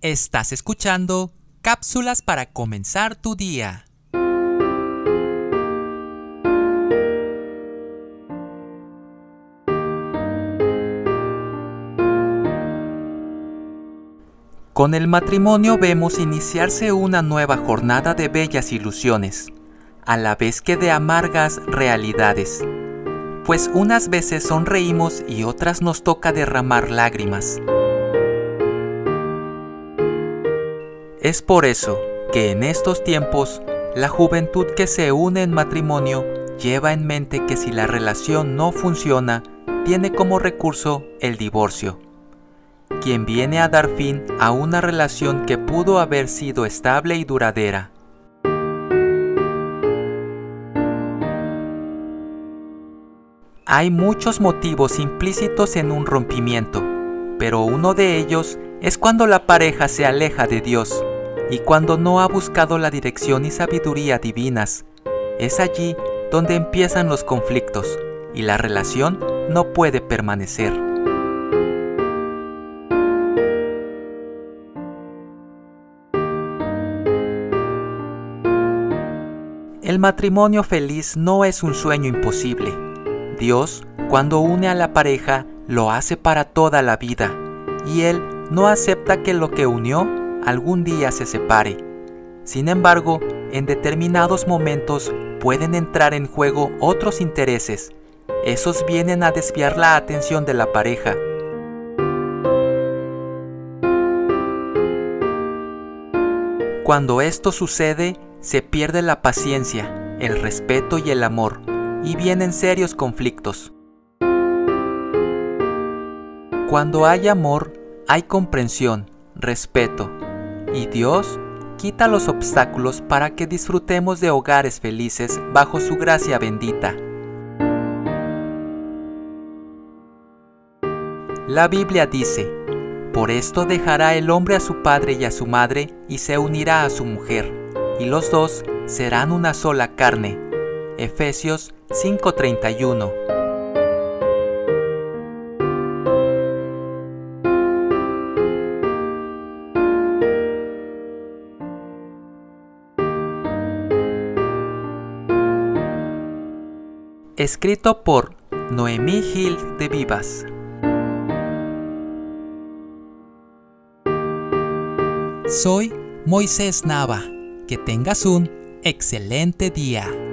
Estás escuchando cápsulas para comenzar tu día. Con el matrimonio vemos iniciarse una nueva jornada de bellas ilusiones, a la vez que de amargas realidades, pues unas veces sonreímos y otras nos toca derramar lágrimas. Es por eso que en estos tiempos la juventud que se une en matrimonio lleva en mente que si la relación no funciona, tiene como recurso el divorcio quien viene a dar fin a una relación que pudo haber sido estable y duradera. Hay muchos motivos implícitos en un rompimiento, pero uno de ellos es cuando la pareja se aleja de Dios y cuando no ha buscado la dirección y sabiduría divinas. Es allí donde empiezan los conflictos y la relación no puede permanecer. El matrimonio feliz no es un sueño imposible. Dios, cuando une a la pareja, lo hace para toda la vida, y Él no acepta que lo que unió algún día se separe. Sin embargo, en determinados momentos pueden entrar en juego otros intereses. Esos vienen a desviar la atención de la pareja. Cuando esto sucede, se pierde la paciencia, el respeto y el amor, y vienen serios conflictos. Cuando hay amor, hay comprensión, respeto, y Dios quita los obstáculos para que disfrutemos de hogares felices bajo su gracia bendita. La Biblia dice, por esto dejará el hombre a su padre y a su madre y se unirá a su mujer y los dos serán una sola carne. Efesios 5:31 Escrito por Noemí Gil de Vivas. Soy Moisés Nava. Que tengas un excelente día.